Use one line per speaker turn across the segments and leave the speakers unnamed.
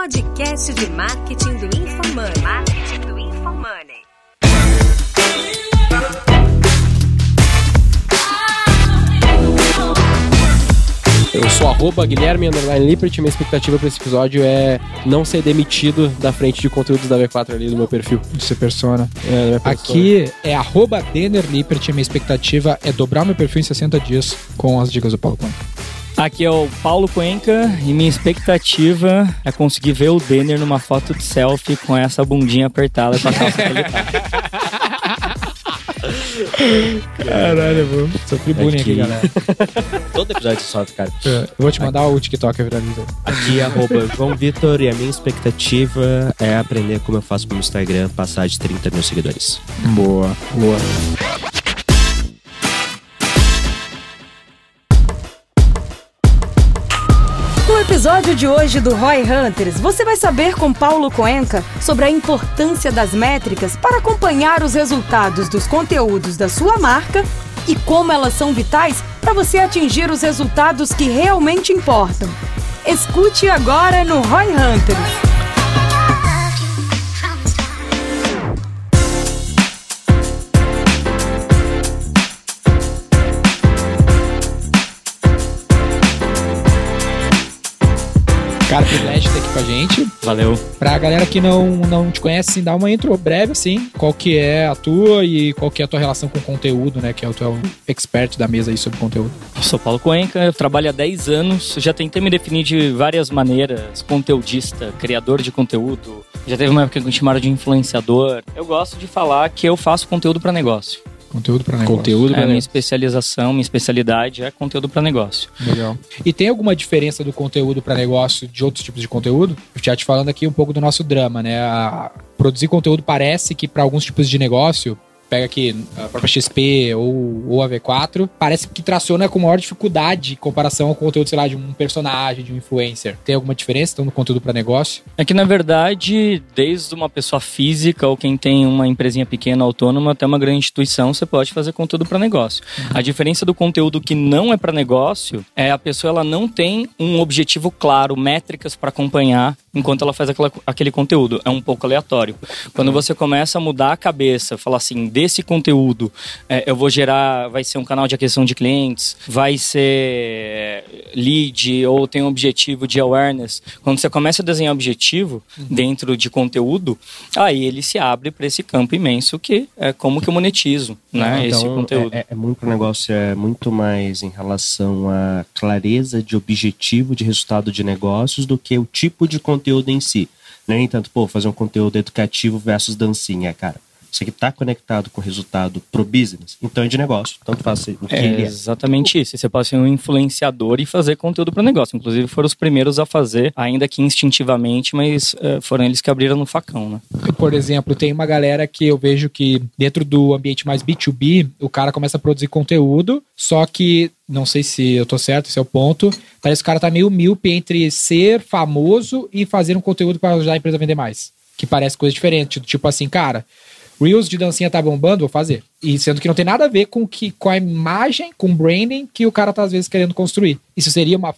podcast de marketing do InfoMoney. Marketing do InfoMoney.
Eu sou arroba Guilherme Underline Lippert minha expectativa para esse episódio é não ser demitido da frente de conteúdos da V4 ali do meu perfil.
Você persona.
É, minha persona.
Aqui é arroba Denner Lippert, minha expectativa é dobrar meu perfil em 60 dias com as dicas do Paulo Conta.
Aqui é o Paulo Cuenca e minha expectativa é conseguir ver o Denner numa foto de selfie com essa bundinha apertada com a calça que ele tá.
Caralho, mano. Sofri bullying aqui,
Aqui.
galera.
Todo episódio sofre, cara.
Eu vou te mandar o TikTok viralizou.
Aqui é arroba João Vitor e a minha expectativa é aprender como eu faço pro meu Instagram passar de 30 mil seguidores.
Boa, boa.
Episódio de hoje do Roy Hunters, você vai saber com Paulo Coenca sobre a importância das métricas para acompanhar os resultados dos conteúdos da sua marca e como elas são vitais para você atingir os resultados que realmente importam. Escute agora no Roy Hunters.
Cara, privilégio ter aqui com a gente.
Valeu.
Pra galera que não, não te conhece, assim, dá uma intro breve, assim. Qual que é a tua e qual que é a tua relação com conteúdo, né? Que é o teu expert da mesa aí sobre conteúdo.
Eu sou Paulo Cuenca, eu trabalho há 10 anos, já tentei me definir de várias maneiras, conteudista, criador de conteúdo. Já teve uma época que me chamaram de influenciador. Eu gosto de falar que eu faço conteúdo para negócio.
Conteúdo pra negócio.
Conteúdo
É,
pra
minha especialização, minha especialidade é conteúdo para negócio.
Legal. E tem alguma diferença do conteúdo para negócio de outros tipos de conteúdo? Eu já te falando aqui um pouco do nosso drama, né? A- produzir conteúdo parece que para alguns tipos de negócio, pega aqui a própria XP ou, ou a V4, parece que traciona com maior dificuldade em comparação ao conteúdo, sei lá, de um personagem, de um influencer. Tem alguma diferença então no conteúdo para negócio?
É que, na verdade, desde uma pessoa física ou quem tem uma empresinha pequena, autônoma, até uma grande instituição, você pode fazer conteúdo para negócio. A diferença do conteúdo que não é para negócio é a pessoa ela não tem um objetivo claro, métricas para acompanhar enquanto ela faz aquela- aquele conteúdo. É um pouco aleatório. Quando você começa a mudar a cabeça, falar assim, desse conteúdo, é, eu vou gerar, vai ser um canal de aquisição de clientes, vai ser lead ou tem um objetivo de awareness. Quando você começa a desenhar objetivo dentro de conteúdo, aí ele se abre para esse campo imenso que é como que eu monetizo, né, esse conteúdo.
É, é muito negócio é muito mais em relação à clareza de objetivo de resultado de negócios do que o tipo de conteúdo em si. É nem tanto, pô, fazer um conteúdo educativo versus dancinha, cara. Isso aqui tá conectado com o resultado pro business, então é de negócio. Tanto faz o que
É
ele é.
exatamente isso. Você pode ser um influenciador e fazer conteúdo para negócio. Inclusive, foram os primeiros a fazer, ainda que instintivamente, mas eh, foram eles que abriram no facão, né?
Por exemplo, tem uma galera que eu vejo que dentro do ambiente mais B2B, o cara começa a produzir conteúdo, só que não sei se eu tô certo, esse é o ponto. Parece que o cara tá meio míope entre ser famoso e fazer um conteúdo para ajudar a empresa a vender mais. Que parece coisa diferente. Tipo assim, cara, Reels de dancinha tá bombando, vou fazer. E sendo que não tem nada a ver com, que, com a imagem, com o branding que o cara tá às vezes querendo construir. Isso seria uma.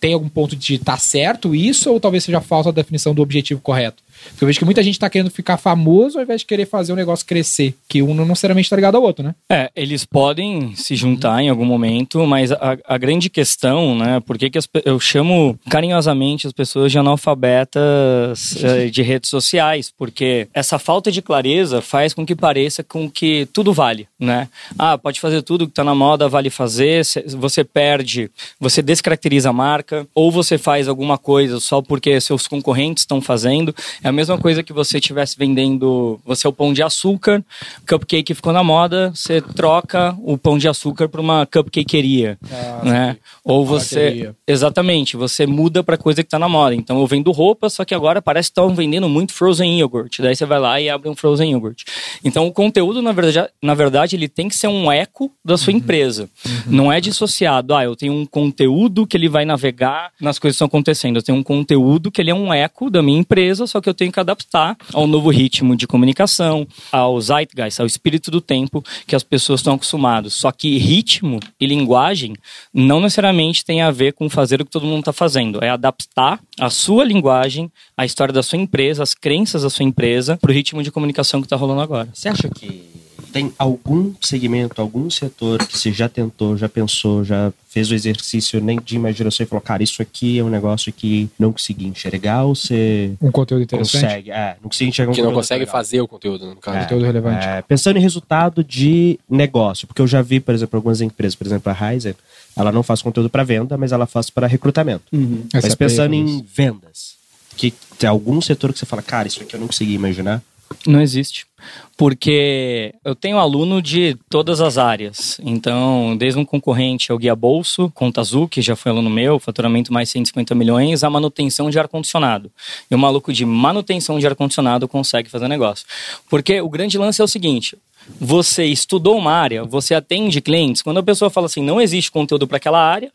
Tem algum ponto de tá certo isso, ou talvez seja falta da definição do objetivo correto? Porque eu vejo que muita gente tá querendo ficar famoso ao invés de querer fazer o negócio crescer. Que um não necessariamente tá ligado ao outro, né?
É, eles podem se juntar em algum momento, mas a, a grande questão, né, por que eu chamo carinhosamente as pessoas de analfabetas eh, de redes sociais, porque essa falta de clareza faz com que pareça com que tudo vale, né? Ah, pode fazer tudo que tá na moda, vale fazer, você perde, você descaracteriza a marca, ou você faz alguma coisa só porque seus concorrentes estão fazendo, é a mesma coisa que você estivesse vendendo, você é o pão de açúcar, cupcake ficou na moda, você troca o pão de açúcar para uma cupcakeria, né? Ou você exatamente, você muda para coisa que tá na moda. Então eu vendo roupa, só que agora parece que estão vendendo muito frozen yogurt. Daí você vai lá e abre um frozen yogurt. Então o conteúdo na verdade, na verdade ele tem que ser um eco da sua empresa. Não é dissociado, ah, eu tenho um conteúdo que ele vai navegar nas coisas que estão acontecendo. Eu tenho um conteúdo que ele é um eco da minha empresa, só que eu tenho tenho que adaptar ao novo ritmo de comunicação, ao zeitgeist, ao espírito do tempo que as pessoas estão acostumadas. Só que ritmo e linguagem não necessariamente tem a ver com fazer o que todo mundo está fazendo. É adaptar a sua linguagem, a história da sua empresa, as crenças da sua empresa para o ritmo de comunicação que está rolando agora.
Você acha que tem algum segmento, algum setor que você já tentou, já pensou, já fez o exercício nem de imaginação e falou, cara, isso aqui é um negócio que não consegui enxergar ou você
Um conteúdo interessante.
consegue? É, não consegui enxergar um
Que não consegue
legal.
fazer o conteúdo, no caso.
É.
Conteúdo relevante.
É, pensando em resultado de negócio, porque eu já vi, por exemplo, algumas empresas, por exemplo, a Ryzen, ela não faz conteúdo para venda, mas ela faz para recrutamento. Mas
SAP
pensando
faz
em vendas, que tem algum setor que você fala, cara, isso aqui eu não consegui imaginar.
Não existe. Porque eu tenho aluno de todas as áreas. Então, desde um concorrente ao Guia Bolso, Conta Azul, que já foi aluno meu, faturamento mais 150 milhões, a manutenção de ar-condicionado. E o maluco de manutenção de ar-condicionado consegue fazer negócio. Porque o grande lance é o seguinte: você estudou uma área, você atende clientes, quando a pessoa fala assim, não existe conteúdo para aquela área,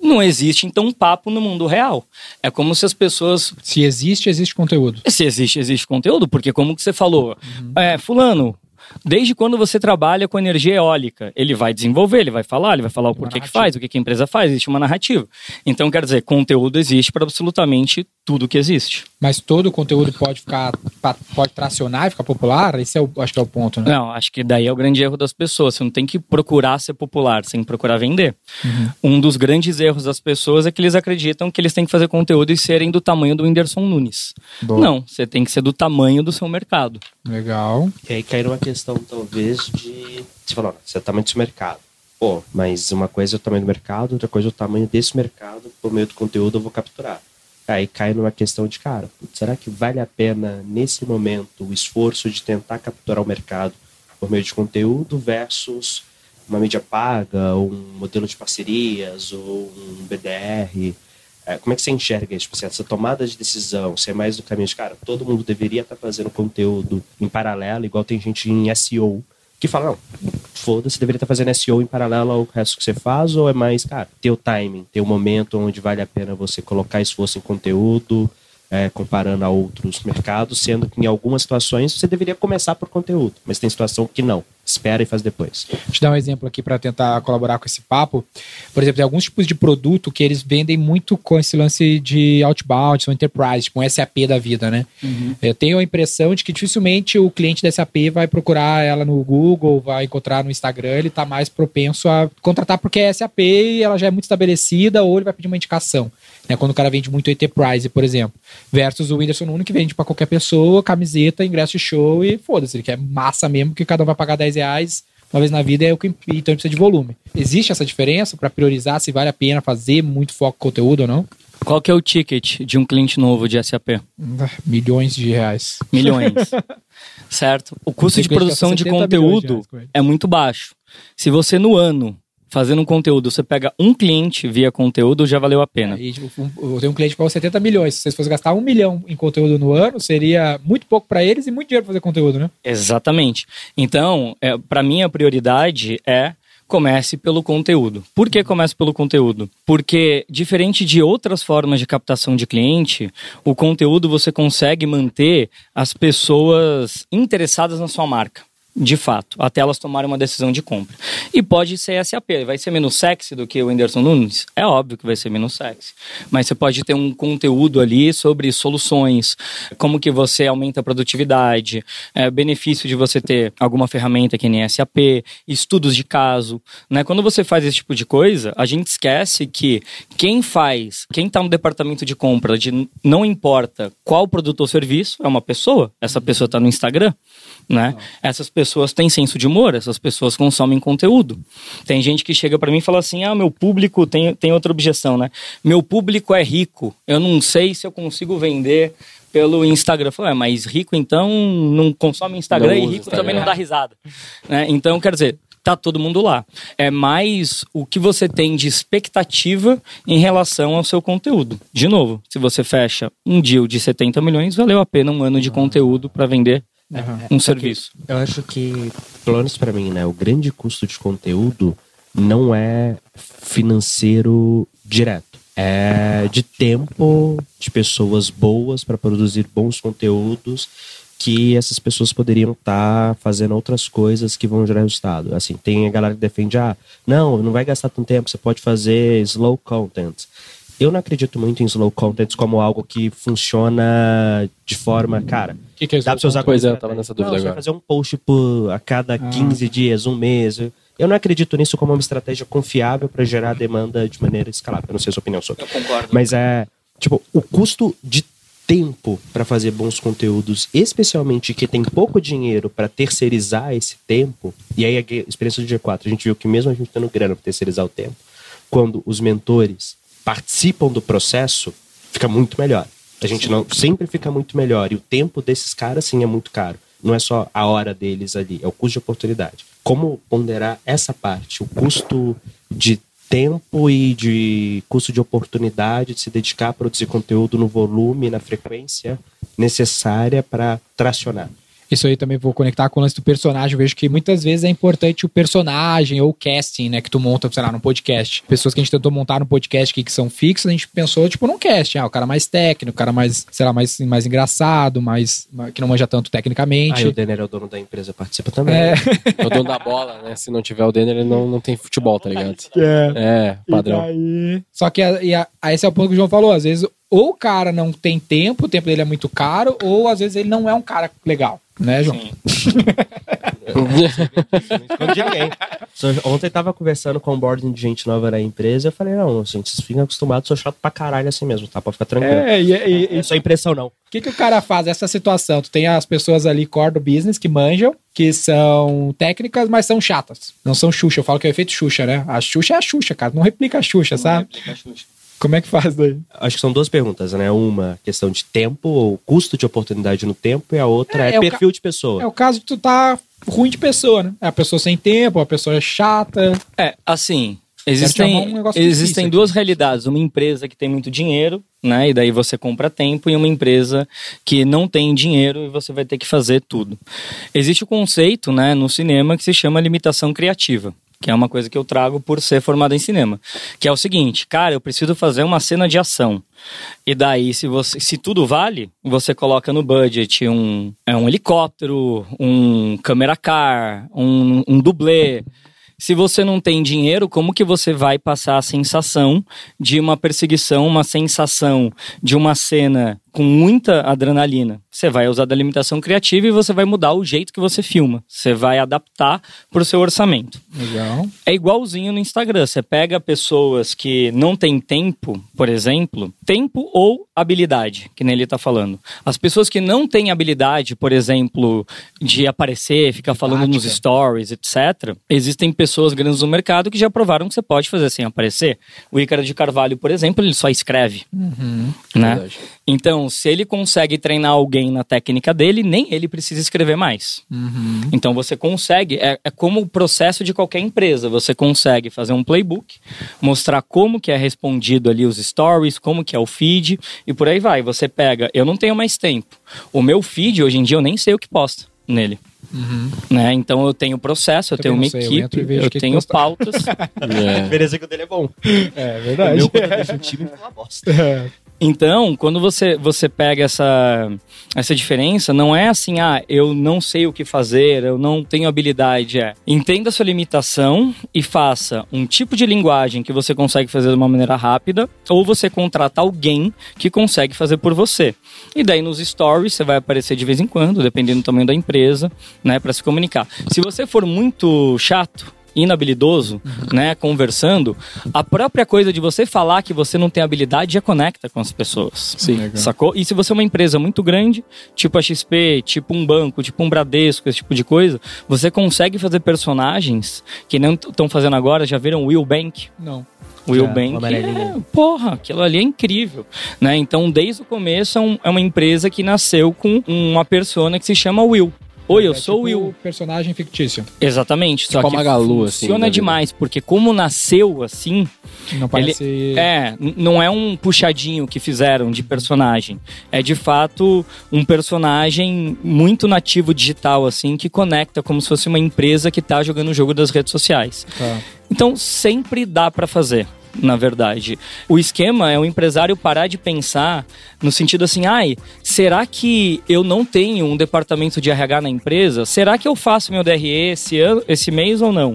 não existe então um papo no mundo real. É como se as pessoas
Se existe, existe conteúdo.
se existe, existe conteúdo, porque como que você falou, é, fulano, desde quando você trabalha com energia eólica, ele vai desenvolver, ele vai falar, ele vai falar o porquê que faz, o que, que a empresa faz, existe uma narrativa. Então, quer dizer, conteúdo existe para absolutamente tudo que existe.
Mas todo o conteúdo pode ficar, pode tracionar e ficar popular? Esse é o, acho que é o ponto, né?
Não, acho que daí é o grande erro das pessoas. Você não tem que procurar ser popular, você tem que procurar vender. Um dos grandes erros das pessoas é que eles acreditam que eles têm que fazer conteúdo e serem do tamanho do Whindersson Nunes.
Boa.
Não, você tem que ser do tamanho do seu mercado.
Legal.
E aí cai numa questão, talvez, de. Você falou, "Não, você é o tamanho desse mercado. Pô, mas uma coisa é o tamanho do mercado, outra coisa é o tamanho desse mercado, por meio do conteúdo eu vou capturar. Aí cai numa questão de, cara, será que vale a pena, nesse momento, o esforço de tentar capturar o mercado por meio de conteúdo versus uma mídia paga, ou um modelo de parcerias, ou um BDR? É, como é que você enxerga isso? Tipo, assim, essa tomada de decisão, ser mais do caminho de, cara, todo mundo deveria estar fazendo conteúdo em paralelo, igual tem gente em SEO que fala, não, foda-se, deveria estar fazendo SEO em paralelo ao resto que você faz, ou é mais, cara, ter o timing, ter o momento onde vale a pena você colocar esforço em conteúdo, é, comparando a outros mercados, sendo que em algumas situações você deveria começar por conteúdo, mas tem situação que não, espera e faz depois.
Deixa eu dar um exemplo aqui para tentar colaborar com esse papo. Por exemplo, tem alguns tipos de produto que eles vendem muito com esse lance de outbound, são enterprise, tipo um SAP da vida, né? Eu tenho a impressão de que dificilmente o cliente da SAP vai procurar ela no Google, vai encontrar no Instagram, ele está mais propenso a contratar porque é SAP e ela já é muito estabelecida, ou ele vai pedir uma indicação. Né, quando o cara vende muito enterprise, por exemplo, versus o Whindersson Nunes que vende para qualquer pessoa, camiseta, ingresso de show e foda-se, ele quer massa mesmo, que cada um vai pagar 10 reais uma vez na vida, é o que então precisa de volume. Existe essa diferença para priorizar se vale a pena fazer muito foco em conteúdo ou não?
Qual que é o ticket de um cliente novo de SAP?
Ah, Milhões de reais.
Milhões. certo? O custo de produção de
70 milhões de
conteúdo
reais
é muito baixo. Se você no ano fazendo um conteúdo, você pega um cliente via conteúdo, já valeu a pena.
Aí, tipo, um- eu tenho um cliente para 70 milhões. Se vocês fossem gastar um milhão em conteúdo no ano, seria muito pouco para eles e muito dinheiro para fazer conteúdo, né?
Exatamente. Então, é, para mim a prioridade é comece pelo conteúdo. Por que comece pelo conteúdo? Porque diferente de outras formas de captação de cliente, o conteúdo você consegue manter as pessoas interessadas na sua marca. De fato, até elas tomarem uma decisão de compra. E pode ser SAP. Vai ser menos sexy do que o Whindersson Nunes? É óbvio que vai ser menos sexy. Mas você pode ter um conteúdo ali sobre soluções, como que você aumenta a produtividade, é, benefício de você ter alguma ferramenta que nem SAP, estudos de caso. Né? Quando você faz esse tipo de coisa, a gente esquece que quem faz, quem está no departamento de compra, de não importa qual produto ou serviço, é uma pessoa. Essa pessoa está no Instagram. Né? Essas pessoas têm senso de humor, essas pessoas consomem conteúdo. Tem gente que chega para mim e fala assim: ah, meu público tem, tem outra objeção, né? Meu público é rico, eu não sei se eu consigo vender pelo Instagram. Eu falo, é, mas rico então não consome Instagram
Não
e rico
Instagram.
também não dá risada. Né? Então, quer dizer, tá todo mundo lá. É mais o que você tem de expectativa em relação ao seu conteúdo. De novo, se você fecha um deal de 70 milhões, valeu a pena um ano de conteúdo para vender um serviço.
Eu acho que, pelo menos pra mim, né, o grande custo de conteúdo não é financeiro direto. é de tempo, de pessoas boas para produzir bons conteúdos que essas pessoas poderiam estar fazendo outras coisas que vão gerar resultado. Assim, tem a galera que defende, ah, não, não vai gastar tanto tempo, você pode fazer slow content. Eu não acredito muito em slow content como algo que funciona de forma, cara,
O que, que é isso?
Dá pra você usar
Pois é,
como
eu tava nessa dúvida
Não, você vai
agora.
fazer um post por, a cada 15 dias, um mês. Eu não acredito nisso como uma estratégia confiável para gerar demanda de maneira escalável. Eu não sei a sua opinião sobre.
Eu concordo.
Mas é, tipo, o custo de tempo para fazer bons conteúdos, especialmente que tem pouco dinheiro para terceirizar esse tempo. E aí a experiência do G4, a gente viu que mesmo a gente tendo grana para terceirizar o tempo, quando os mentores participam do processo, fica muito melhor. A gente não sempre fica muito melhor e o tempo desses caras sim é muito caro. Não é só a hora deles ali, é o custo de oportunidade. Como ponderar essa parte, o custo de tempo e de custo de oportunidade de se dedicar a produzir conteúdo no volume, na frequência necessária para tracionar.
Isso aí também vou conectar com o lance do personagem. Eu vejo que muitas vezes é importante o personagem ou o casting, né? Que tu monta, sei lá, num podcast. Pessoas que a gente tentou montar no podcast aqui que são fixas, a gente pensou, tipo, num casting. Ah, o cara mais técnico, o cara mais, sei lá, mais, mais engraçado, mais. que não manja tanto tecnicamente.
Aí o Denner é o dono da empresa, participa também.
É.
É o dono da bola, né? Se não tiver o Denner, ele não, não tem futebol, tá ligado?
É.
É, padrão.
E daí- Só que a, e a- a- esse é o ponto que o João falou. Às vezes, ou o cara não tem tempo, o tempo dele é muito caro, ou às vezes ele não é um cara legal. Né, João?
Sim.
Não Ontem tava conversando com o boarding de gente nova na empresa. Eu falei, não, gente, vocês ficam acostumados, sou chato pra caralho assim mesmo, tá? Pode ficar tranquilo.
É, e, e- e-
É só impressão, não.
O que, que o cara faz nessa situação? Tu tem as pessoas ali core do business que manjam, que são técnicas, mas são chatas. Não são Xuxa. Eu falo que é o efeito Xuxa, né? A Xuxa é a Xuxa, cara. Não replica a Xuxa, sabe? Como é que faz daí?
Acho que são duas perguntas, né? Uma questão de tempo, ou custo de oportunidade no tempo, e a outra
É,
é,
é
perfil de pessoa.
É o caso de tu tá ruim de pessoa, né? É a pessoa sem tempo, a pessoa é chata.
É, assim, existem,
um
existem duas realidades. Uma empresa que tem muito dinheiro, né? E daí você compra tempo, e uma empresa que não tem dinheiro e você vai ter que fazer tudo. Existe o conceito, né, no cinema que se chama limitação criativa. Que é uma coisa que eu trago por ser formado em cinema. Que é o seguinte, cara, eu preciso fazer uma cena de ação. E daí, se, você, se tudo vale, você coloca no budget um, é um helicóptero, um câmera car, um, um dublê. Se você não tem dinheiro, como que você vai passar a sensação de uma perseguição, uma sensação de uma cena com muita adrenalina? Você vai usar da limitação criativa e você vai mudar o jeito que você filma. Você vai adaptar para o seu orçamento.
Legal.
É igualzinho no Instagram. Você pega pessoas que não têm tempo, por exemplo, tempo ou habilidade, que nem ele tá falando. As pessoas que não têm habilidade, por exemplo, de aparecer, ficar falando nos stories, etc. Existem pessoas grandes no mercado que já provaram que você pode fazer sem aparecer. O Ícaro de Carvalho, por exemplo, ele só escreve, né?
Verdade.
Então, se ele consegue treinar alguém na técnica dele, nem ele precisa escrever mais. Então você consegue, é, é como o processo de qualquer empresa. Você consegue fazer um playbook, mostrar como que é respondido ali os stories, como que é o feed e por aí vai. Você pega, eu não tenho mais tempo. O meu feed hoje em dia eu nem sei o que posta nele. Né? Então eu tenho processo, eu
Também
tenho uma
sei, eu
equipe, eu
o que que
tenho pautas.
É.
Beleza que o dele é bom.
É
O
verdade.
meu, quando eu deixo o time, foi uma bosta.
Então, quando você, você pega essa, essa diferença, não é assim, ah, eu não sei o que fazer, eu não tenho habilidade. É, entenda a sua limitação e faça um tipo de linguagem que você consegue fazer de uma maneira rápida, ou você contrata alguém que consegue fazer por você. E daí nos stories você vai aparecer de vez em quando, dependendo do tamanho da empresa, né, para se comunicar. Se você for muito chato, inabilidoso, né, conversando, a própria coisa de você falar que você não tem habilidade já conecta com as pessoas.
Sim. Legal.
Sacou? E se você é uma empresa muito grande, tipo a XP, tipo um banco, tipo um Bradesco, esse tipo de coisa, você consegue fazer personagens que não estão fazendo agora, já viram Will Bank?
Não.
O Will
o
Bank é, porra, aquilo ali é incrível, né? Então, desde o começo é, um- é uma empresa que nasceu com uma persona que se chama Will. Oi, eu
É
sou o
tipo
Will.
personagem fictício.
Exatamente. Só
Tipo
que
Magalu, assim,
funciona demais, porque como nasceu assim,
Não parece.
é, n- não é um puxadinho que fizeram de personagem. É de fato um personagem muito nativo digital, assim, que conecta como se fosse uma empresa que tá jogando o jogo das redes sociais.
Tá.
Então sempre dá pra fazer. Na verdade. O esquema é o empresário parar de pensar no sentido assim, ai, será que eu não tenho um departamento de RH na empresa? Será que eu faço meu DRE esse, ano, esse mês ou não?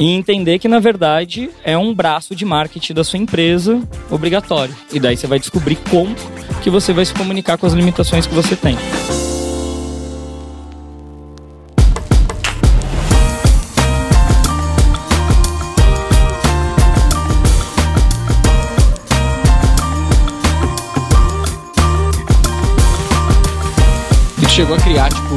E entender que, na verdade, é um braço de marketing da sua empresa obrigatório. E daí você vai descobrir como que você vai se comunicar com as limitações que você tem.
Chegou a criar, tipo,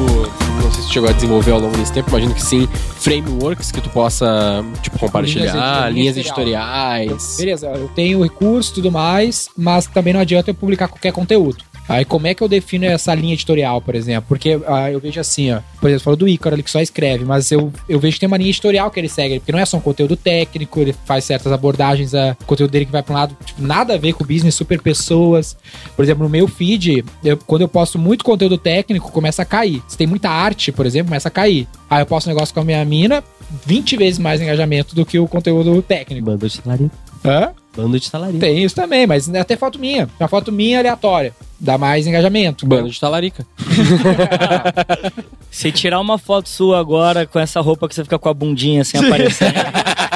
não sei se chegou a desenvolver ao longo desse tempo, imagino que sim, frameworks que tu possa, tipo, compartilhar,
Linhas
linhas editoriais.
Beleza, eu tenho recurso e tudo mais, mas também não adianta eu publicar qualquer conteúdo. Aí como é que eu defino essa linha editorial, por exemplo? Porque ah, eu vejo assim, ó. Por exemplo, você falou do Ícaro ali que só escreve, mas eu, eu vejo que tem uma linha editorial que ele segue, porque não é só um conteúdo técnico, ele faz certas abordagens, a o conteúdo dele que vai pra um lado, tipo, nada a ver com business, super pessoas. Por exemplo, no meu feed, eu- quando eu posto muito conteúdo técnico, começa a cair. Se tem muita arte, por exemplo, começa a cair. Aí eu posto um negócio com a minha mina, 20 vezes mais engajamento do que o conteúdo técnico.
Bando de talarico.
Hã?
Bando de talarico.
Tem isso também, mas é até foto minha. Uma foto minha aleatória. Dá mais engajamento.
Bando de talarica.
Se tirar uma foto sua agora com essa roupa que você fica com a bundinha assim aparecendo,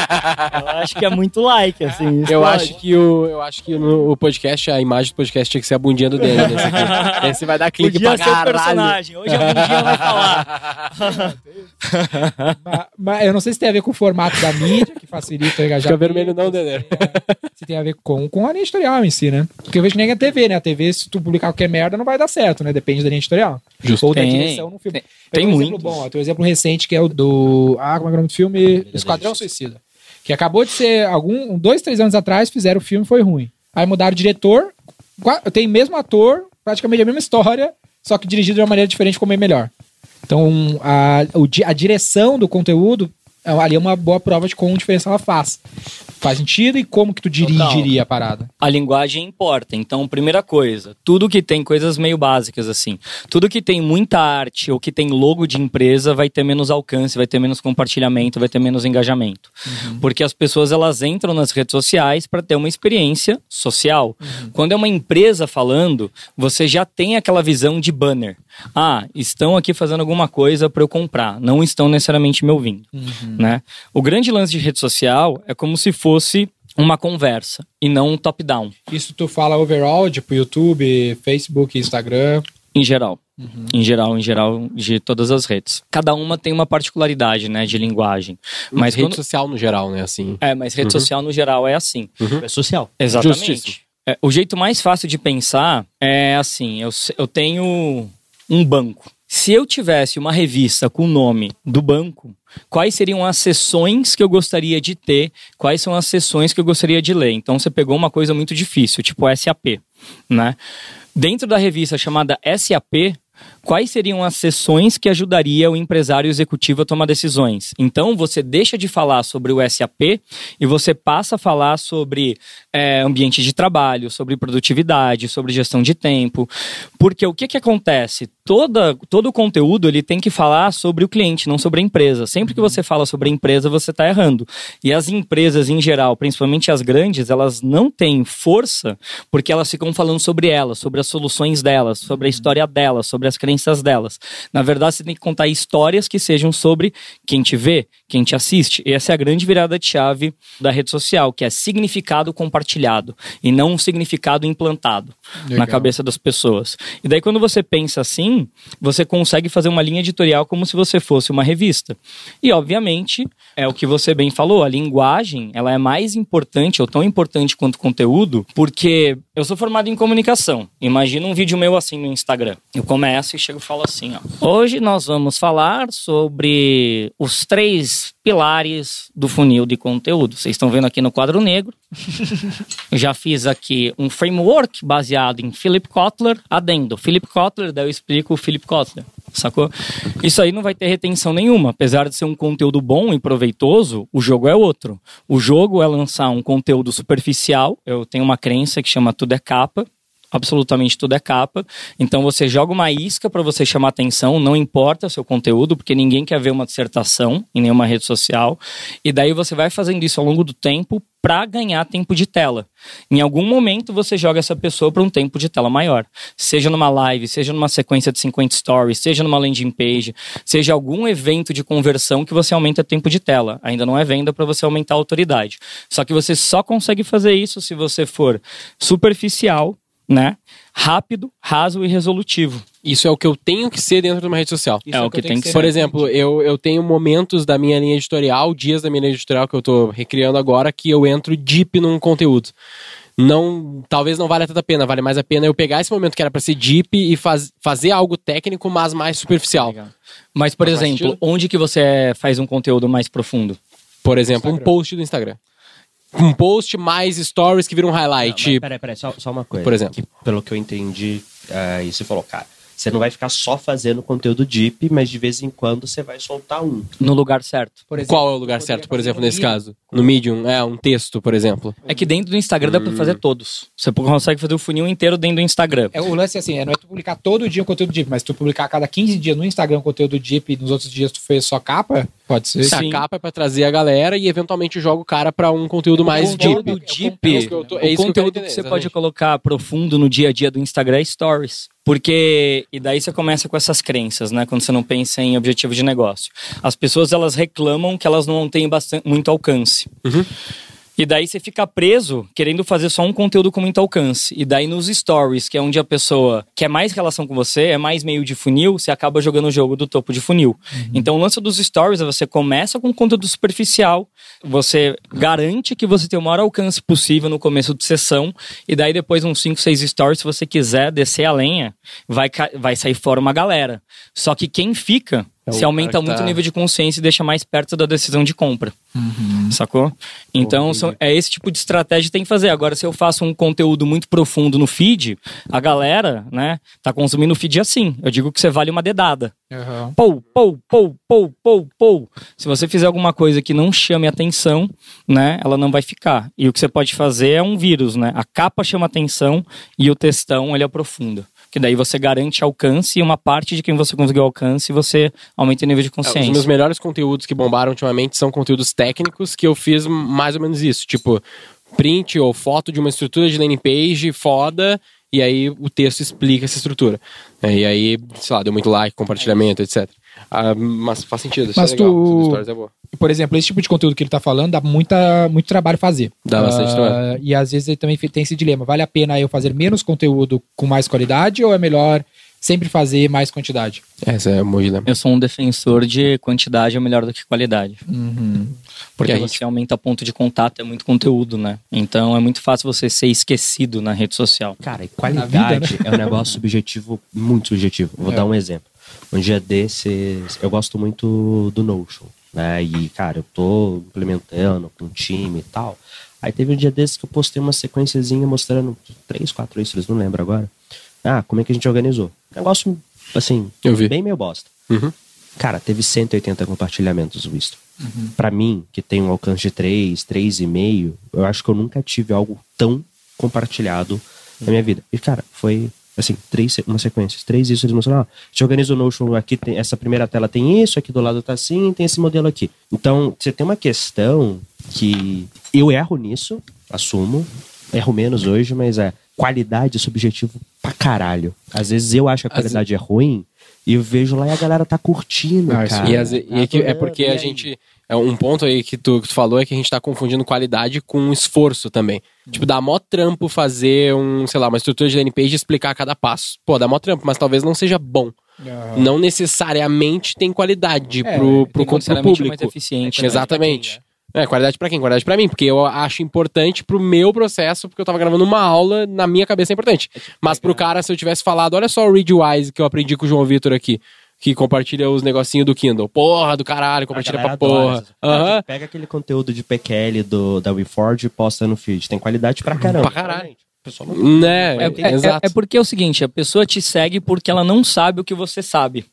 eu acho que é muito like, assim.
Eu
explode.
acho que o, eu acho que no o podcast, a imagem do podcast tinha que ser a bundinha do Daniel nesse aqui. Esse vai dar clique
Podia
pra
ser
caralho.
personagem. Hoje a bundinha vai falar.
Mas, mas eu não sei se tem a ver com o formato da mídia, que facilita o engajamento.
Fica vermelho não, Daniel.
Se tem a ver com, com a linha editorial em si, né? Porque eu vejo que nem a TV, né? A TV, se tu publicar qualquer merda, não vai dar certo, né? Depende da linha editorial.
Justo.
Ou da
Tem.
direção no filme.
Tem- tem
um exemplo
muitos.
bom, ó, tem um exemplo recente que é o do... Ah, como é é o nome do filme? Esquadrão Suicida. Que acabou de ser, algum, dois, três anos atrás, fizeram o filme foi ruim. Aí mudaram o diretor, tem mesmo ator, praticamente a mesma história, só que dirigido de uma maneira diferente, como é melhor. Então, a, a direção do conteúdo, é- ali é uma boa prova de quão diferença ela faz. Faz sentido e como que tu dirigiria a parada.
A linguagem importa. Então, primeira coisa, tudo que tem coisas meio básicas assim, tudo que tem muita arte ou que tem logo de empresa vai ter menos alcance, vai ter menos compartilhamento, vai ter menos engajamento. Porque as pessoas elas entram nas redes sociais para ter uma experiência social. Quando é uma empresa falando, você já tem aquela visão de banner. Ah, estão aqui fazendo alguma coisa para eu comprar, não estão necessariamente me ouvindo, né? O grande lance de rede social é como se fosse uma conversa e não um top-down,
Isso tu fala overall, tipo YouTube, Facebook, Instagram.
em geral. Em geral, em geral, de todas as redes. Cada uma tem uma particularidade, né, de linguagem.
Mas
Mas
rede
quando...
social no geral, né? Assim.
É, mas rede social no geral é assim.
É social.
Exatamente. É, o jeito mais fácil de pensar é assim: eu, eu tenho um banco. Se eu tivesse uma revista com o nome do banco, quais seriam as sessões que eu gostaria de ter? Quais são as sessões que eu gostaria de ler? Então você pegou uma coisa muito difícil, tipo SAP, né? Dentro da revista chamada SAP, quais seriam as sessões que ajudaria o empresário executivo a tomar decisões? Então você deixa de falar sobre o SAP e você passa a falar sobre é, ambiente de trabalho, sobre produtividade, sobre gestão de tempo. Porque o que, que acontece? Toda, todo o conteúdo ele tem que falar sobre o cliente, não sobre a empresa. Sempre que você fala sobre a empresa, você está errando. E as empresas em geral, principalmente as grandes, elas não têm força porque elas ficam falando sobre elas, sobre as soluções delas, sobre a história delas, sobre as crenças delas. Na verdade, você tem que contar histórias que sejam sobre quem te vê, quem te assiste. E essa é a grande virada de chave da rede social, que é significado compartilhado e não um significado implantado na
Legal.
cabeça das pessoas. E daí, quando você pensa assim, você consegue fazer uma linha editorial como se você fosse uma revista. E, obviamente, é o que você bem falou, a linguagem ela é mais importante ou tão importante quanto o conteúdo, porque eu sou formado em comunicação. Imagina um vídeo meu assim no Instagram. Eu começo e chego e falo assim, ó. Hoje nós vamos falar sobre os três pilares do funil de conteúdo. Vocês estão vendo aqui no quadro negro. Já fiz aqui um framework baseado em Philip Kotler. Adendo, Philip Kotler, daí eu explico o Philip Kotler, sacou? Isso aí não vai ter retenção nenhuma. Apesar de ser um conteúdo bom e proveitoso, o jogo é outro. O jogo é lançar um conteúdo superficial. Eu tenho uma crença que chama tudo é capa. Absolutamente tudo é capa. Então você joga uma isca para você chamar atenção, não importa o seu conteúdo, porque ninguém quer ver uma dissertação em nenhuma rede social. E daí você vai fazendo isso ao longo do tempo para ganhar tempo de tela. Em algum momento você joga essa pessoa para um tempo de tela maior. Seja numa live, seja numa sequência de 50 stories, seja numa landing page, seja algum evento de conversão que você aumenta tempo de tela. Ainda não é venda para você aumentar a autoridade. Só que você só consegue fazer isso se você for superficial, né? Rápido, raso e resolutivo.
Isso é o que eu tenho que ser dentro de uma rede social.
Isso
É o que tem que
ser
Por exemplo, eu, eu tenho momentos da minha linha editorial, dias da minha linha editorial que eu tô recriando agora, que eu entro deep num conteúdo. Não, talvez não valha tanta pena, vale mais a pena eu pegar esse momento que era pra ser deep e faz, fazer algo técnico, mas mais superficial.
Mas, por
faz
exemplo, onde que você faz um conteúdo mais profundo?
Por exemplo, um post do Instagram. Um post mais stories que viram um highlight.
Mas peraí, peraí, só, só uma coisa.
Por exemplo.
Que, pelo que eu entendi, aí você falou, cara, você não vai ficar só fazendo conteúdo deep, mas de vez em quando você vai soltar um.
No lugar certo.
Por exemplo,
Qual é o lugar certo, por exemplo, nesse
Medium.
caso? No Medium, é, um texto, por exemplo.
É que dentro do Instagram dá pra fazer todos. Você consegue fazer o funil inteiro dentro do Instagram.
É, o lance é assim, é, não é tu publicar todo dia um conteúdo deep, mas tu publicar a cada 15 dias no Instagram conteúdo deep e nos outros dias tu fez só capa, pode ser.
Se a capa é pra trazer a galera e eventualmente joga o cara pra um conteúdo mais
conteúdo
deep.
deep.
É isso que eu tô- é
o
isso que eu quero
conteúdo que,
entender,
você
exatamente.
pode colocar profundo no dia a dia do Instagram é stories. Porque, e daí você começa com essas crenças, né? Quando você não pensa em objetivo de negócio. As pessoas, elas reclamam que elas não têm bastante, muito alcance.
Uhum.
E daí você fica preso querendo fazer só um conteúdo com muito alcance. E daí nos stories, que é onde a pessoa quer mais relação com você, é mais meio de funil, você acaba jogando o jogo do topo de funil. Então o lance dos stories é você começa com conteúdo superficial, você garante que você tem o maior alcance possível no começo de sessão, e daí depois uns 5, 6 stories, se você quiser descer a lenha, vai, vai sair fora uma galera. Só que quem fica,
É
se aumenta muito
tá-
o nível de consciência e deixa mais perto da decisão de compra.
Uhum.
Sacou? Então, são- é esse tipo de estratégia que tem que fazer. Agora, se eu faço um conteúdo muito profundo no feed, a galera, né, tá consumindo o feed assim. Eu digo que você vale uma dedada.
Aham.
Pou, pou, pou, pou, pou, pou. Se você fizer alguma coisa que não chame atenção, né, ela não vai ficar. E o que você pode fazer é um vírus, né? A capa chama atenção e o textão ele aprofunda. Que daí você garante alcance e uma parte de quem você conseguiu alcance você aumenta o nível de
É, Os
consciência.
meus melhores conteúdos que bombaram ultimamente são conteúdos técnicos que eu fiz mais ou menos isso. Tipo, print ou foto de uma estrutura de landing page foda, e aí o texto explica essa estrutura. É, e aí, sei lá, deu muito like, compartilhamento, etc. Ah, mas faz sentido, isso
Mas
é legal.
tu-
Stories é.
Por exemplo, esse tipo de conteúdo que ele tá falando dá muita, muito trabalho fazer.
Dá bastante
Ah,
trabalho.
E às vezes ele também tem esse dilema. Vale a pena eu fazer menos conteúdo com mais qualidade ou é melhor sempre fazer mais quantidade?
Essa é o meu dilema.
Eu sou um defensor de quantidade é melhor do que qualidade. Porque
E a
você
gente-
aumenta ponto de contato, é muito conteúdo, né? Então é muito fácil você ser esquecido na rede social.
Cara, e qualidade é um negócio subjetivo, muito subjetivo. Vou
É.
dar um exemplo. Um dia desses, eu gosto muito do Notion, né? E, cara, eu tô implementando com um time e tal. Aí teve um dia desses que eu postei uma sequenciazinha mostrando três, quatro extras, não lembro agora. Ah, como é que a gente organizou? Negócio, assim, bem meio bosta.
Uhum.
Cara, teve 180 compartilhamentos o Istro. Pra mim, que tem um alcance de 3, 3,5, eu acho que eu nunca tive algo tão compartilhado na minha vida. E, cara, foi assim, três, uma sequência, três isso, eles mostraram, ah, a gente organiza o Notion aqui, tem, essa primeira tela tem isso, aqui do lado tá assim, tem esse modelo aqui. Então, você tem uma questão que eu erro nisso, assumo, erro menos hoje, mas é qualidade subjetivo pra caralho. Às vezes eu acho que a qualidade é ruim e eu vejo lá e a galera tá curtindo,
Ah,
cara.
E, as- e é, que- é porque
E
a gente. É um ponto aí que tu, que tu falou é que a gente tá confundindo qualidade com esforço também. Tipo, dá mó trampo fazer um, sei lá, uma estrutura de landing page e explicar cada passo. Pô, dá mó trampo, mas talvez não seja bom. Não necessariamente tem qualidade
É,
pro, pro,
Tem
pro
consideravelmente mais
público.
eficiente. né?
É, qualidade pra quem? Qualidade pra mim, porque eu acho importante pro meu processo, porque eu tava gravando uma aula, na minha cabeça é importante. Mas pro cara, se eu tivesse falado, olha só o Readwise que eu aprendi com o João Vitor aqui, que compartilha os negocinhos do Kindle. Porra do caralho, compartilha pra porra.
Ah, Pega aquele conteúdo de PQL do, da WeForge e posta no feed. Tem qualidade pra caramba.
Pra caralho.
Não
Né,
É, é- é- é porque é o seguinte, a pessoa te segue porque ela não sabe o que você sabe.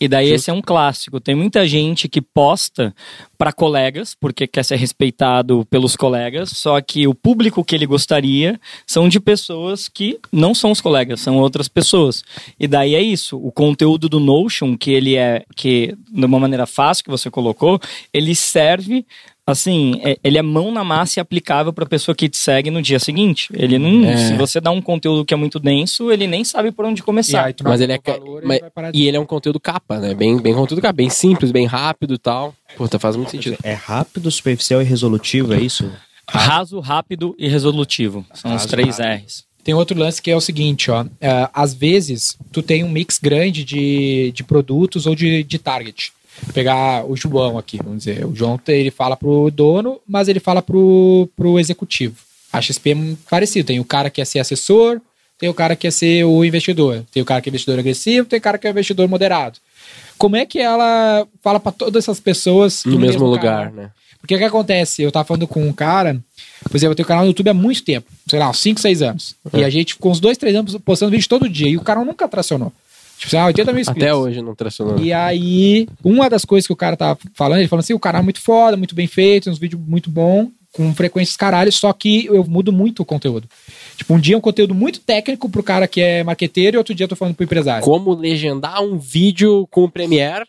E daí esse é um clássico. Tem muita gente que posta para colegas, porque quer ser respeitado pelos colegas, só que o público que ele gostaria são de pessoas que não são os colegas, são outras pessoas. E daí é isso, o conteúdo do Notion, que ele é que de uma maneira fácil que você colocou, ele serve assim, é- ele é mão na massa e aplicável para a pessoa que te segue no dia seguinte. Ele não,
É.
se você dá um conteúdo que é muito denso, ele nem sabe por onde
E
começar.
aí
Mas ele é.
valor,
mas-
vai parar de-
e ele é um conteúdo capa, né? Bem, bem conteúdo capa, bem simples, bem rápido e tal. Puta, faz muito sentido.
É rápido, superficial e resolutivo, é isso?
Raso, rápido e resolutivo. São os três
rápido.
R's.
Tem outro lance que é o seguinte, ó. é, às vezes, tu tem um mix grande de, de produtos ou de, de target. Pegar o João aqui, vamos dizer. O João, ele fala pro dono, mas ele fala pro, pro executivo. A XP é parecido. Tem o cara que quer ser assessor, tem o cara que quer ser o investidor. Tem o cara que é investidor agressivo, tem o cara que é investidor moderado. Como é que ela fala para todas essas pessoas
No mesmo
canal?
lugar, né?
Porque o que acontece? Eu tava falando com um cara, por exemplo, eu tenho canal no YouTube há muito tempo, sei lá, uns 5, 6 anos.
É.
E a gente ficou uns 2, 3 anos postando vídeo todo dia. E o canal nunca tracionou. Tipo, sei lá, 80 mil inscritos.
Até hoje não tracionou.
E aí, uma das coisas que o cara tava falando, ele falou assim: o canal é muito foda, muito bem feito, uns vídeos muito bom, com frequências caralho, só que eu mudo muito o conteúdo. Tipo, um dia é um conteúdo muito técnico pro cara que é marqueteiro e outro dia eu tô falando pro empresário.
Como legendar um vídeo com o Premiere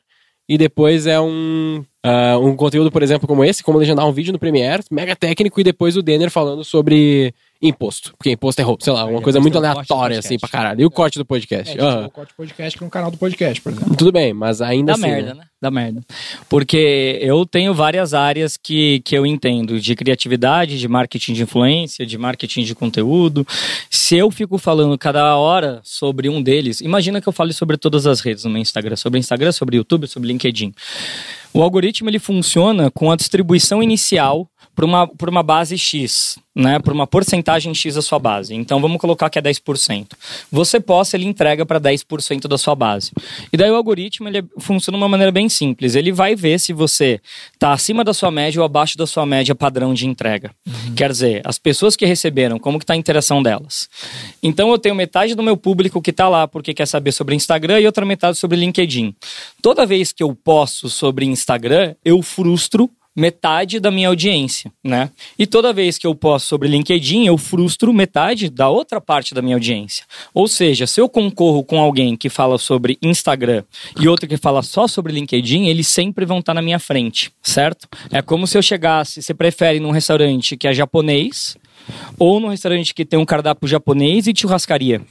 e depois é um, ah, um conteúdo, por exemplo, como esse, como legendar um vídeo no Premiere, mega técnico, e depois o Denner falando sobre imposto. Porque imposto é roubo, sei lá, uma
Aí
coisa muito
do
aleatória,
podcast.
assim, pra caralho. E o corte do
É,
podcast.
tipo,
Aham.
o corte podcast que é um canal do podcast, por exemplo.
Tudo bem, mas ainda
Dá
assim.
merda, né? Dá merda. Porque eu tenho várias áreas que, que eu entendo, de criatividade, de marketing de influência, de marketing de conteúdo. Se eu fico falando cada hora sobre um deles, imagina que eu fale sobre todas as redes no meu Instagram, sobre Instagram, sobre YouTube, sobre LinkedIn. O algoritmo ele funciona com a distribuição inicial por uma, uma base X, né? Por uma porcentagem X da sua base. Então vamos colocar que é 10%. Você posta, ele entrega para 10% da sua base. E daí o algoritmo ele funciona de uma maneira bem simples. Ele vai ver se você está acima da sua média ou abaixo da sua média padrão de entrega. Quer dizer, as pessoas que receberam, como que está a interação delas. Então eu tenho metade do meu público que está lá porque quer saber sobre Instagram e outra metade sobre LinkedIn. Toda vez que eu posto sobre Instagram, eu frustro metade da minha audiência, né? E toda vez que eu posto sobre LinkedIn, eu frustro metade da outra parte da minha audiência. Ou seja, se eu concorro com alguém que fala sobre Instagram e outro que fala só sobre LinkedIn, eles sempre vão estar na minha frente, certo? É como se eu chegasse, você prefere num restaurante que é japonês ou num restaurante que tem um cardápio japonês e churrascaria.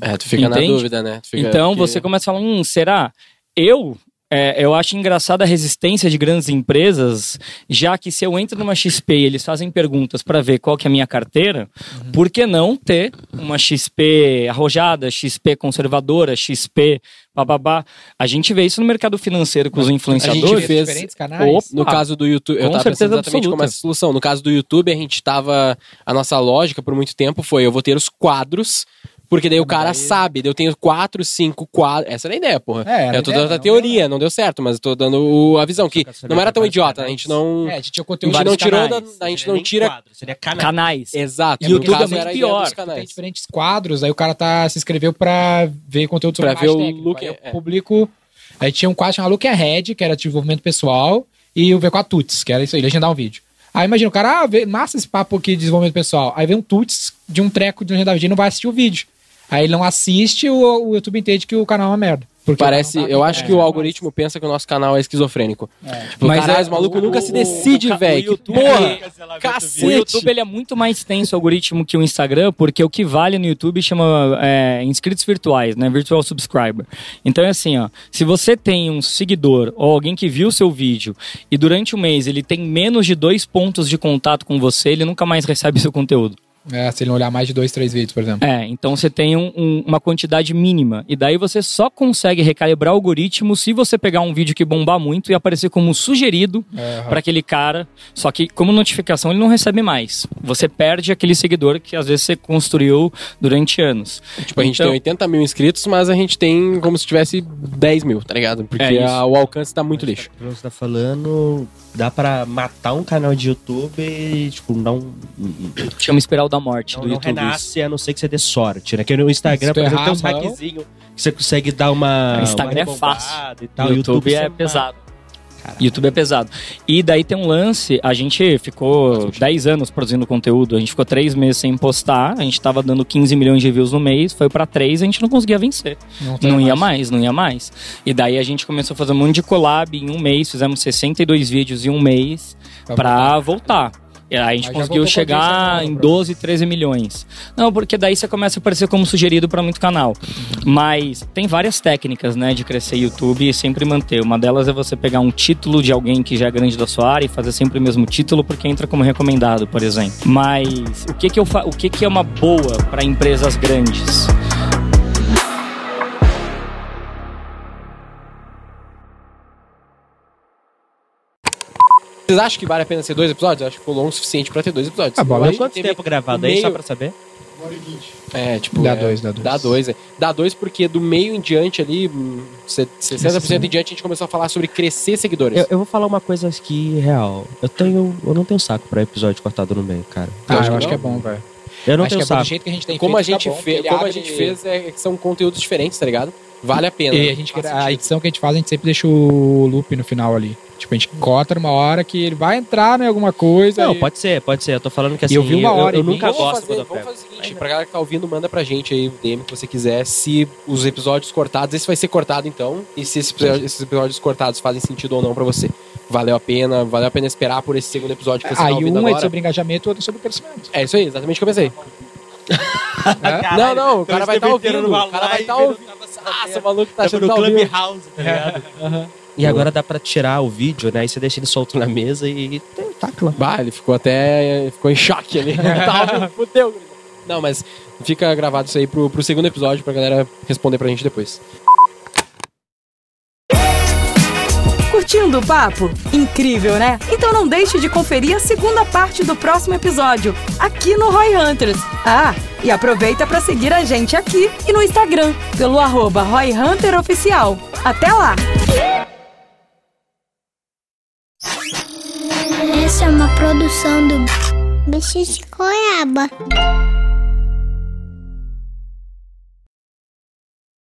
É, tu fica na
Entende?
dúvida, né?
Então
porque-
você começa a falar, hum, será? Eu é, eu acho engraçada a resistência de grandes empresas, já que se eu entro numa XP e eles fazem perguntas para ver qual que é a minha carteira, por que não ter uma XP arrojada, XP conservadora, XP bababá? A gente vê isso no mercado financeiro com os
A
influenciadores.
gente fez.
diferentes canais.
Opa,
No caso do YouTube, eu
com
tava pensando
certeza
exatamente como
absoluta.
essa solução. No caso do YouTube, a gente tava. A nossa lógica por muito tempo foi: eu vou ter os quadros. Porque daí o cara sabe, daí eu tenho quatro, cinco quadros. Essa era a ideia, porra.
É, a
eu tô
ideia,
dando a teoria, não deu certo, mas eu tô dando a visão, que não era tão idiota, a gente não.
É, a gente tinha
a
conteúdo
gente não tirou a gente não tira.
quadro, seria.
Canais.
Exato.
E
no
o YouTube
caso
é muito
a
pior,
dos
Tem diferentes quadros, aí o cara tá, se inscreveu pra ver conteúdo sobre
Pra ver o
técnico.
look,
Aí eu
é.
publico. Aí tinha um quadro chamado Look Ahead, que era de desenvolvimento pessoal, e o V4 Tuts, que era isso aí, legendar um vídeo. Aí imagina o cara, ah, vê, massa esse papo aqui de desenvolvimento pessoal. Aí vem um Tuts de um treco de legendar vídeo e não vai assistir o vídeo. Aí ele não assiste, o, o YouTube entende que o canal é uma merda. Porque
Parece,
o tá
eu acho que o
é,
algoritmo pensa que o nosso canal é esquizofrênico. Tipo,
Mas
caralho,
é-
os malucos
o-
nunca
o-
se
o-
decide,
o
velho.
o
Porra!
O
Cacete!
YouTube ele é muito mais tenso o algoritmo que o Instagram, porque o que vale no YouTube chama é, inscritos virtuais, né? Virtual subscriber. Então é assim, ó. Se você tem um seguidor ou alguém que viu o seu vídeo e durante o mês ele tem menos de dois pontos de contato com você, ele nunca mais recebe seu conteúdo.
É, se ele não olhar mais de dois, três vídeos, por exemplo.
É, então você tem um- um- uma quantidade mínima. E daí você só consegue recalibrar o algoritmo se você pegar um vídeo que bombar muito e aparecer como sugerido
É,
para aquele cara. Só que como notificação ele não recebe mais. Você perde aquele seguidor que às vezes você construiu durante anos.
Tipo, a gente
Então-
tem 80 mil inscritos, mas a gente tem como se tivesse 10 mil, tá ligado? Porque
É
a- o alcance tá muito lixo.
Pelo que você tá falando, dá pra matar um canal de YouTube e, tipo, não.
Chama espiral da morte
Não,
do
não
YouTube.
renasce, a não ser que você dê sorte, né? Que no Instagram, por exemplo, tem uns hackzinhos que você consegue dar uma.
Instagram
uma
é fácil.
E tal.
O YouTube,
você
é
mata.
YouTube é pesado. E daí tem um lance, a gente ficou 10 anos produzindo conteúdo, a gente ficou 3 meses sem postar, a gente tava dando 15 milhões de views no mês, foi pra 3 a gente não conseguia vencer.
tem
Não ia mais, não ia mais. E daí a gente começou a fazer um monte de collab em um mês, fizemos 62 vídeos em um mês
pra
voltar. E aí a gente
Mas
conseguiu chegar em
pronto.
12, 13 milhões. Não, porque daí você começa a aparecer como sugerido pra muito canal. Mas tem várias técnicas, né, de crescer YouTube e sempre manter. Uma delas é você pegar um título de alguém que já é grande da sua área e fazer sempre o mesmo título porque entra como recomendado, por exemplo. Mas o que que eu fa... o que que é uma boa pra empresas grandes?
Vocês acham que vale a pena ser dois episódios? Eu acho que ficou longo o suficiente pra ter dois episódios.
Ah,
Eu que
Quanto
teve
tempo gravado
o
aí, só
meio-
pra saber?
É, tipo.
Dá
é,
dois, dá dois.
Dá dois, é. Dá dois porque do meio em diante ali, hum, se- 60% em diante, a gente começou a falar sobre crescer seguidores.
Eu, eu vou falar uma coisa aqui real. Eu tenho. Eu não tenho saco pra episódio cortado no meio, cara.
Ah,
acho
eu
que
acho que é
não.
bom, velho.
Eu não
Acho
tenho
que é bom do
saco.
jeito que a gente tem
como a
feito,
gente,
tá bom,
fez, como a gente fez, é que são conteúdos diferentes, tá ligado? Vale a pena.
E a, gente, a edição que a gente faz, a gente sempre deixa o loop no final ali. Tipo, a gente corta numa hora que ele vai entrar em alguma coisa.
Não,
e-
pode ser, pode ser. Eu tô falando que assim.
eu vi uma hora
eu,
e
nunca.
Vamos
gosto
fazer,
quando eu
vamos
pego.
fazer o seguinte, pra galera que tá ouvindo, manda pra gente aí o DM que você quiser, se os episódios cortados, esse vai ser cortado então, e se esses episódios, esses episódios cortados fazem sentido ou não pra você. Valeu a pena, valeu a pena esperar por esse segundo episódio que você tá
Aí
ouvindo
um é
agora.
sobre engajamento, o outro é sobre crescimento.
É isso aí, exatamente o que eu pensei.
É?
não, não, o cara vai estar
esse
ouvindo, o cara vai estar
live,
ouvindo. Ah, seu maluco tá
Tá
achando
no
que tá ouvindo.
Clubhouse, tá ligado? E agora dá pra tirar o vídeo, né? Aí você deixa ele solto na mesa e tá claro.
Bah, ele ficou até. ficou em choque ali. Tá, Fudeu. Não, mas fica gravado isso aí pro, pro segundo episódio pra galera responder pra gente depois.
Curtindo o papo? Incrível, né? Então não deixe de conferir a segunda parte do próximo episódio, aqui no Roy Hunters. Ah, e aproveita para seguir a gente aqui e no Instagram, pelo arroba Roy Hunter Oficial. Até lá!
Essa é uma produção do Bicho de Goiaba.